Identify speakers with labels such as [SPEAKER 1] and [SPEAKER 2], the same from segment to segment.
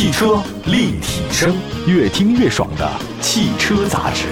[SPEAKER 1] 汽车立体声，越听越爽的汽车杂志。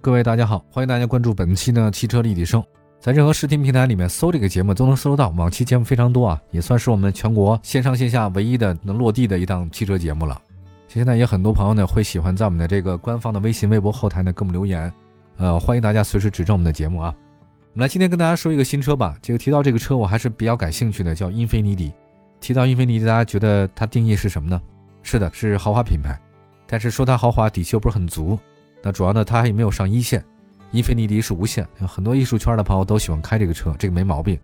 [SPEAKER 2] 各位大家好，欢迎大家关注本期的汽车立体声。在任何视听平台里面搜这个节目都能搜到，往期节目非常多啊，也算是我们全国线上线下唯一的能落地的一档汽车节目了。现在也很多朋友呢会喜欢在我们的这个官方的微信、微博后台呢给我们留言，呃，欢迎大家随时指正我们的节目啊。们来今天跟大家说一个新车吧。这个提到这个车，我还是比较感兴趣的，叫英菲尼迪。提到英菲尼迪，大家觉得它定义是什么呢？是的，是豪华品牌。但是说它豪华，底气又不是很足。那主要呢，它还没有上一线。英菲尼迪是无线，很多艺术圈的朋友都喜欢开这个车，这个没毛病。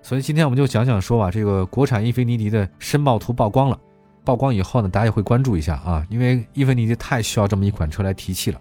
[SPEAKER 2] 所以今天我们就讲讲说啊，这个国产英菲尼迪的申报图曝光了。曝光以后呢，大家也会关注一下啊，因为英菲尼迪太需要这么一款车来提气了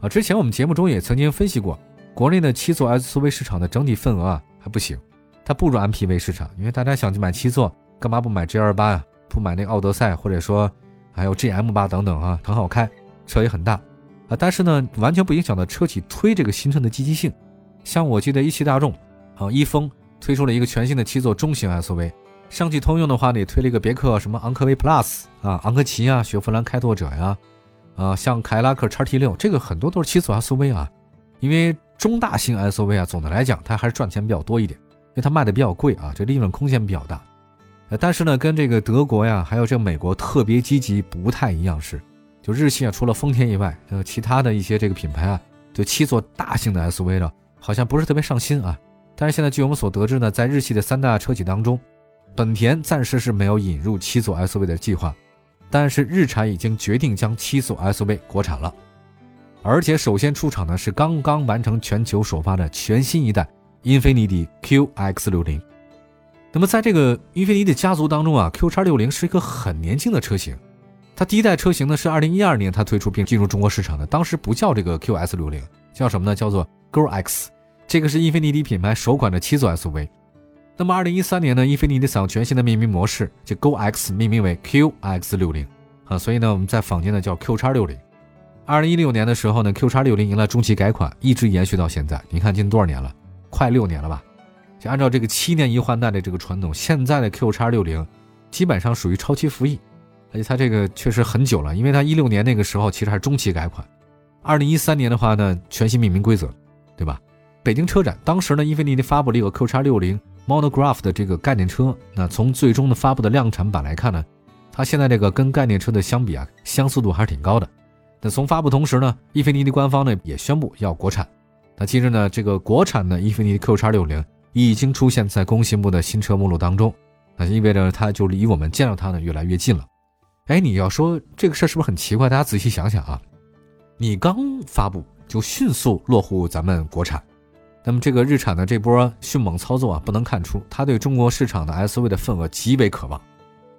[SPEAKER 2] 啊。之前我们节目中也曾经分析过，国内的七座 SUV 市场的整体份额啊还不行，它不如 MPV 市场，因为大家想去买七座，干嘛不买 G 二八呀？不买那个奥德赛，或者说还有 GM 八等等啊，很好开，车也很大啊。但是呢，完全不影响到车企推这个新车的积极性。像我记得一汽大众啊，一丰推出了一个全新的七座中型 SUV。上汽通用的话呢，也推了一个别克什么昂科威 Plus 啊，昂科旗啊，雪佛兰开拓者呀，啊，像凯迪拉克叉 T 六，这个很多都是七座 SUV 啊。因为中大型 SUV 啊，总的来讲它还是赚钱比较多一点，因为它卖的比较贵啊，这利润空间比较大。但是呢，跟这个德国呀，还有这个美国特别积极不太一样是，就日系啊，除了丰田以外，呃，其他的一些这个品牌啊，对七座大型的 SUV 呢，好像不是特别上心啊。但是现在据我们所得知呢，在日系的三大车企当中，本田暂时是没有引入七座 SUV 的计划，但是日产已经决定将七座 SUV 国产了，而且首先出场呢是刚刚完成全球首发的全新一代英菲尼迪 QX60。那么在这个英菲尼迪家族当中啊，QX60 是一个很年轻的车型，它第一代车型呢是2012年它推出并进入中国市场的，当时不叫这个 QS60，叫什么呢？叫做 Girl X，这个是英菲尼迪品牌首款的七座 SUV。那么，二零一三年呢，英菲尼迪采用全新的命名模式，就 Go X 命名为 QX 六零啊，所以呢，我们在坊间呢叫 Q 叉六零。二零一六年的时候呢，Q 叉六零迎来中期改款，一直延续到现在。你看，今多少年了？快六年了吧？就按照这个七年一换代的这个传统，现在的 Q 叉六零基本上属于超期服役，而且它这个确实很久了，因为它一六年那个时候其实还是中期改款，二零一三年的话呢，全新命名规则，对吧？北京车展当时呢，英菲尼迪发布了一个 Q 叉六零。Monograph 的这个概念车，那从最终的发布的量产版来看呢，它现在这个跟概念车的相比啊，相似度还是挺高的。那从发布同时呢，英菲尼迪官方呢也宣布要国产。那其实呢，这个国产的英菲尼迪 Q 叉六零已经出现在工信部的新车目录当中，那意味着它就离我们见到它呢越来越近了。哎，你要说这个事儿是不是很奇怪？大家仔细想想啊，你刚发布就迅速落户咱们国产。那么这个日产的这波迅猛操作啊，不能看出它对中国市场的 SUV 的份额极为渴望。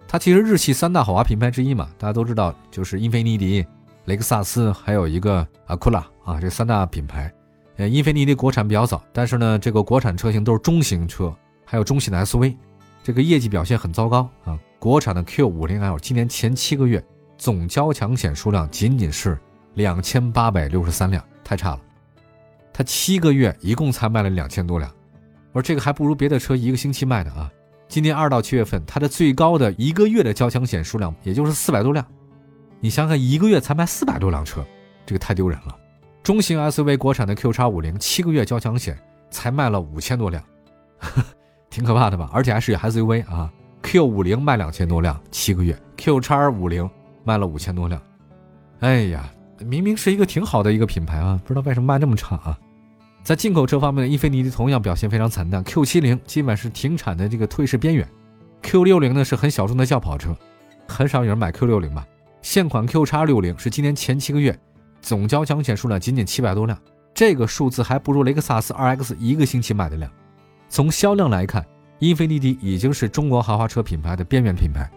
[SPEAKER 2] 它其实日系三大豪华品牌之一嘛，大家都知道，就是英菲尼迪、雷克萨斯，还有一个阿库拉啊，这三大品牌。呃，英菲尼迪国产比较早，但是呢，这个国产车型都是中型车，还有中型的 SUV，这个业绩表现很糟糕啊。国产的 Q50L 今年前七个月总交强险数量仅仅是两千八百六十三辆，太差了。它七个月一共才卖了两千多辆，我说这个还不如别的车一个星期卖的啊！今年二到七月份，它的最高的一个月的交强险数量也就是四百多辆，你想想，一个月才卖四百多辆车，这个太丢人了。中型 SUV 国产的 Q 叉五零七个月交强险才卖了五千多辆，挺可怕的吧？而且还是 SUV 啊，Q 五零卖两千多辆，七个月 Q 叉五零卖了五千多辆，哎呀，明明是一个挺好的一个品牌啊，不知道为什么卖那么差啊！在进口车方面，英菲尼迪同样表现非常惨淡，Q70 基本是停产的这个退市边缘，Q60 呢是很小众的轿跑车，很少有人买 Q60 吧。现款 QX60 是今年前七个月总交强险数量仅仅七百多辆，这个数字还不如雷克萨斯 2X 一个星期卖的量。从销量来看，英菲尼迪已经是中国豪华车品牌的边缘品牌。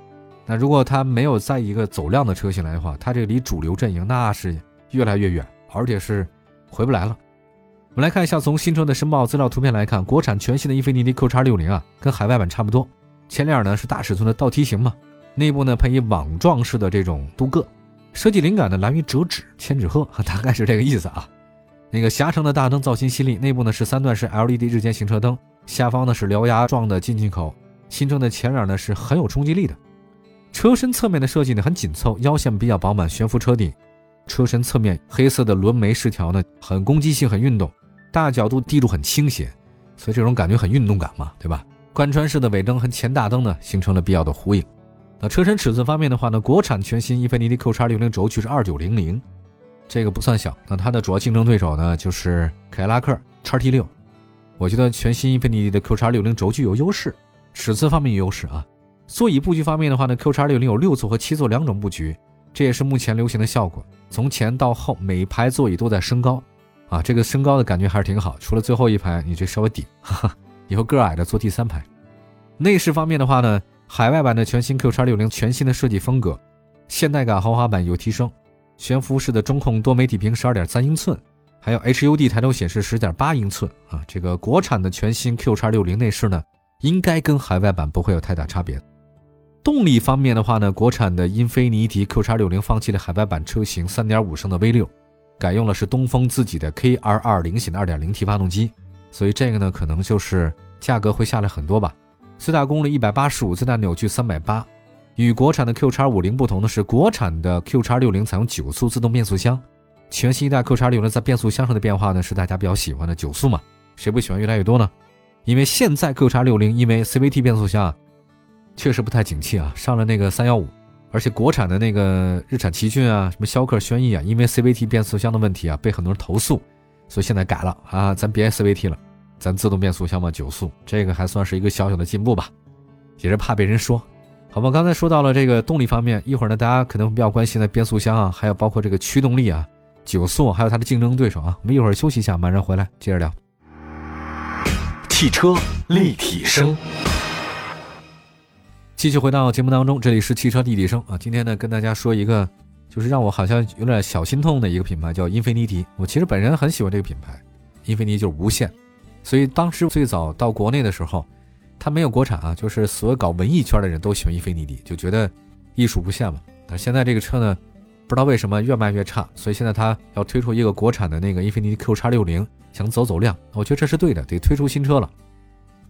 [SPEAKER 2] 那如果它没有在一个走量的车型来的话，它这个离主流阵营那是越来越远，而且是回不来了。我们来看一下，从新车的申报资料图片来看，国产全新的英菲尼迪 QX60 啊，跟海外版差不多。前脸呢是大尺寸的倒梯形嘛，内部呢配以网状式的这种镀铬，设计灵感呢来源于折纸、千纸鹤，大概是这个意思啊。那个狭长的大灯造型犀利，内部呢是三段式 LED 日间行车灯，下方呢是獠牙状的进气口，新车的前脸呢是很有冲击力的。车身侧面的设计呢很紧凑，腰线比较饱满，悬浮车顶，车身侧面黑色的轮眉饰条呢很攻击性，很运动，大角度地柱很倾斜，所以这种感觉很运动感嘛，对吧？贯穿式的尾灯和前大灯呢形成了必要的呼应。那车身尺寸方面的话呢，国产全新英菲尼迪 QX60 轴距是二九零零，这个不算小。那它的主要竞争对手呢就是凯迪拉克 XT6。我觉得全新英菲尼迪的 QX60 轴距有优势，尺寸方面有优势啊。座椅布局方面的话呢，QX60 有六座和七座两种布局，这也是目前流行的效果。从前到后每排座椅都在升高，啊，这个升高的感觉还是挺好。除了最后一排你这稍微顶，哈哈，以后个矮的坐第三排。内饰方面的话呢，海外版的全新 QX60 全新的设计风格，现代感豪华版有提升，悬浮式的中控多媒体屏十二点三英寸，还有 HUD 抬头显示十点八英寸啊。这个国产的全新 QX60 内饰呢，应该跟海外版不会有太大差别。动力方面的话呢，国产的英菲尼迪 QX60 放弃了海外版车型3.5升的 V6，改用了是东风自己的 KR20 型的 2.0T 发动机，所以这个呢可能就是价格会下来很多吧。最大功率185，最大扭矩380。与国产的 QX50 不同的是，国产的 QX60 采用九速自动变速箱。全新一代 QX60 在变速箱上的变化呢，是大家比较喜欢的九速嘛？谁不喜欢越来越多呢？因为现在 QX60 因为 CVT 变速箱啊。确实不太景气啊，上了那个三幺五，而且国产的那个日产奇骏啊，什么逍客、轩逸啊，因为 CVT 变速箱的问题啊，被很多人投诉，所以现在改了啊，咱别 CVT 了，咱自动变速箱嘛，九速，这个还算是一个小小的进步吧，也是怕被人说，好吧？刚才说到了这个动力方面，一会儿呢，大家可能比较关心的变速箱啊，还有包括这个驱动力啊，九速，还有它的竞争对手啊，我们一会儿休息一下，马上回来接着聊。
[SPEAKER 1] 汽车立体声。
[SPEAKER 2] 继续回到节目当中，这里是汽车立体声啊。今天呢，跟大家说一个，就是让我好像有点小心痛的一个品牌，叫英菲尼迪。我其实本人很喜欢这个品牌，英菲尼迪就是无限。所以当时最早到国内的时候，它没有国产啊，就是所有搞文艺圈的人都喜欢英菲尼迪，就觉得艺术无限嘛。但现在这个车呢，不知道为什么越卖越差，所以现在它要推出一个国产的那个英菲尼迪 QX60，想走走量。我觉得这是对的，得推出新车了。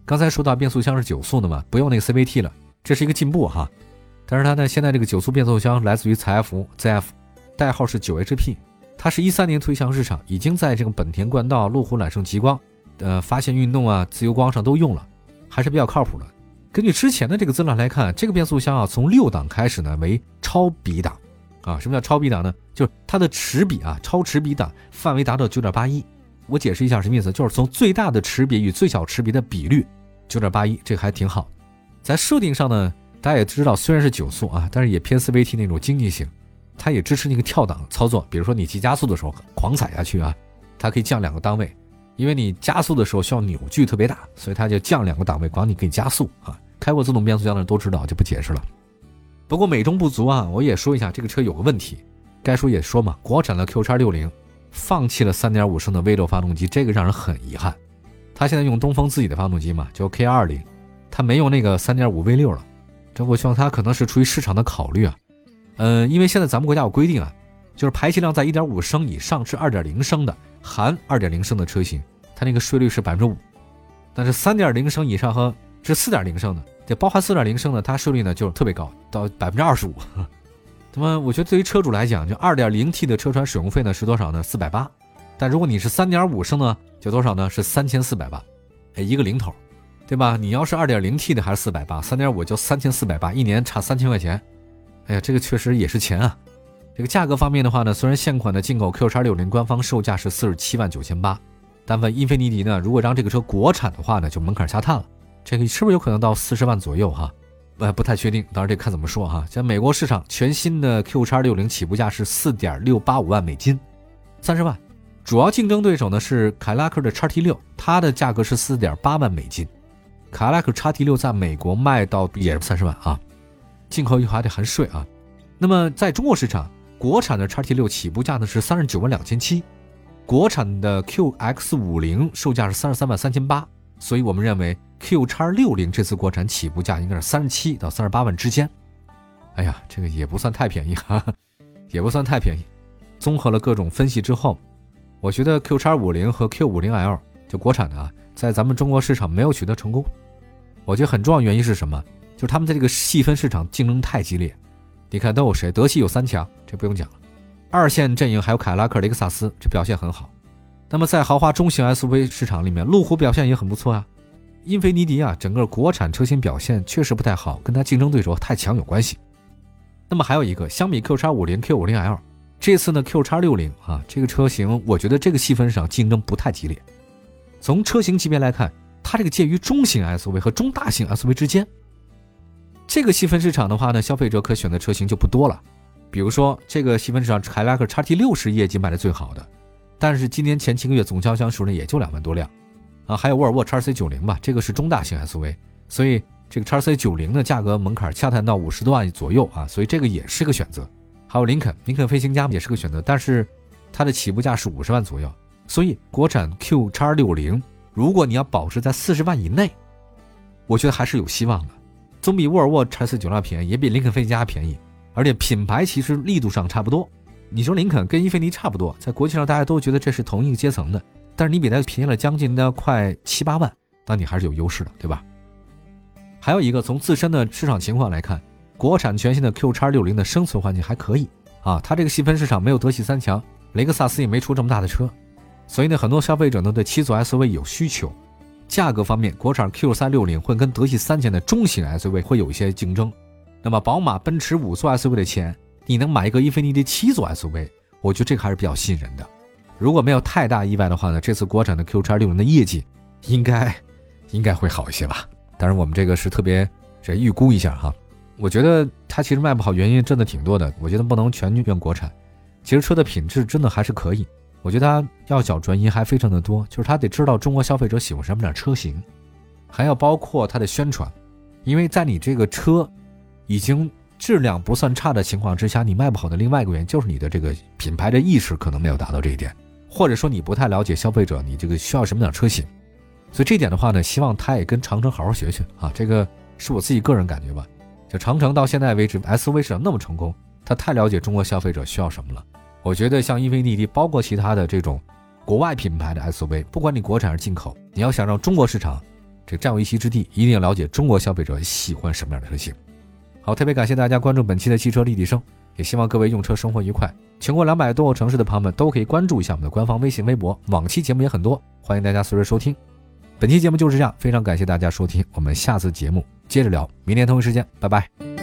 [SPEAKER 2] 刚才说到变速箱是九速的嘛，不用那个 CVT 了。这是一个进步哈，但是它呢，现在这个九速变速箱来自于采埃孚 ZF，代号是九 HP，它是一三年推向市场，已经在这个本田冠道、路虎揽胜极光、呃发现运动啊、自由光上都用了，还是比较靠谱的。根据之前的这个资料来看，这个变速箱啊，从六档开始呢为超比档，啊，什么叫超比档呢？就是它的齿比啊，超齿比档范围达到九点八一。我解释一下什么意思，就是从最大的齿比与最小齿比的比率九点八一，这个还挺好。在设定上呢，大家也知道，虽然是九速啊，但是也偏 CVT 那种经济型，它也支持那个跳档操作。比如说你急加速的时候狂踩下去啊，它可以降两个档位，因为你加速的时候需要扭矩特别大，所以它就降两个档位，管你给你加速啊。开过自动变速箱的人都知道，就不解释了。不过美中不足啊，我也说一下，这个车有个问题，该说也说嘛，国产的 QX60 放弃了3.5升的 V6 发动机，这个让人很遗憾。它现在用东风自己的发动机嘛，叫 K20。它没有那个三点五 V 六了，这我希望它可能是出于市场的考虑啊，嗯，因为现在咱们国家有规定啊，就是排气量在一点五升以上至二点零升的含二点零升的车型，它那个税率是百分之五，但是三点零升以上和至四点零升的，这包含四点零升的，它税率呢就特别高，到百分之二十五。那么我觉得对于车主来讲，就二点零 T 的车船使用费呢是多少呢？四百八，但如果你是三点五升呢，就多少呢？是三千四百八，哎，一个零头。对吧？你要是二点零 T 的还是四百八，三点五就三千四百八，一年差三千块钱。哎呀，这个确实也是钱啊。这个价格方面的话呢，虽然现款的进口 Q 叉六零官方售价是四十七万九千八，但问英菲尼迪呢，如果让这个车国产的话呢，就门槛下探了。这个是不是有可能到四十万左右哈？呃，不太确定，当然这看怎么说哈。在美国市场，全新的 Q 叉六零起步价是四点六八五万美金，三十万。主要竞争对手呢是凯迪拉克的叉 T 六，它的价格是四点八万美金。凯迪拉克叉 T 六在美国卖到也是三十万啊，进口以后还得含税啊。那么在中国市场，国产的叉 T 六起步价呢是三十九万两千七，国产的 QX 五零售价是三十三万三千八，所以我们认为 Q 叉六零这次国产起步价应该是三十七到三十八万之间。哎呀，这个也不算太便宜哈，也不算太便宜。综合了各种分析之后，我觉得 Q 叉五零和 Q 五零 L 就国产的啊。在咱们中国市场没有取得成功，我觉得很重要原因是什么？就是他们在这个细分市场竞争太激烈。你看都有谁？德系有三强，这不用讲了。二线阵营还有凯迪拉克、雷克萨斯，这表现很好。那么在豪华中型 SUV 市场里面，路虎表现也很不错啊。英菲尼迪啊，整个国产车型表现确实不太好，跟它竞争对手太强有关系。那么还有一个，相比 Q 叉五零、Q 五零 L，这次呢 Q 叉六零啊，这个车型我觉得这个细分市场竞争不太激烈。从车型级别来看，它这个介于中型 SUV 和中大型 SUV 之间。这个细分市场的话呢，消费者可选的车型就不多了。比如说这个细分市场，凯迪拉克 XT 六是业绩卖的最好的，但是今年前七个月总交箱数呢也就两万多辆。啊，还有沃尔沃 XC 九零吧，这个是中大型 SUV，所以这个 XC 九零的价格门槛洽谈到五十多万左右啊，所以这个也是个选择。还有林肯，林肯飞行家也是个选择，但是它的起步价是五十万左右，所以国产 Q 叉六零，如果你要保持在四十万以内，我觉得还是有希望的，总比沃尔沃 XC 九零便宜，也比林肯飞行家便宜，而且品牌其实力度上差不多。你说林肯跟英菲尼差不多，在国际上大家都觉得这是同一个阶层的。但是你比它便宜了将近的快七八万，那你还是有优势的，对吧？还有一个从自身的市场情况来看，国产全新的 Q 叉六零的生存环境还可以啊，它这个细分市场没有德系三强，雷克萨斯也没出这么大的车，所以呢，很多消费者呢对七座 SUV 有需求。价格方面，国产 Q 三六零会跟德系三强的中型 SUV 会有一些竞争。那么宝马、奔驰五座 SUV 的钱，你能买一个英菲尼迪七座 SUV，我觉得这个还是比较吸引人的。如果没有太大意外的话呢，这次国产的 Q 叉六零的业绩应该应该会好一些吧。当然，我们这个是特别这预估一下哈。我觉得它其实卖不好原因真的挺多的。我觉得不能全怨国产，其实车的品质真的还是可以。我觉得他要找原因还非常的多，就是他得知道中国消费者喜欢什么样的车型，还要包括它的宣传。因为在你这个车已经质量不算差的情况之下，你卖不好的另外一个原因就是你的这个品牌的意识可能没有达到这一点。或者说你不太了解消费者，你这个需要什么样的车型，所以这点的话呢，希望他也跟长城好好学学啊。这个是我自己个人感觉吧。就长城到现在为止，SUV 市场那么成功，他太了解中国消费者需要什么了。我觉得像英菲尼迪，包括其他的这种国外品牌的 SUV，不管你国产还是进口，你要想让中国市场这占有一席之地，一定要了解中国消费者喜欢什么样的车型。好，特别感谢大家关注本期的汽车立体声。也希望各位用车生活愉快。全国两百多个城市的朋友们都可以关注一下我们的官方微信、微博，往期节目也很多，欢迎大家随时收听。本期节目就是这样，非常感谢大家收听，我们下次节目接着聊，明天同一时间，拜拜。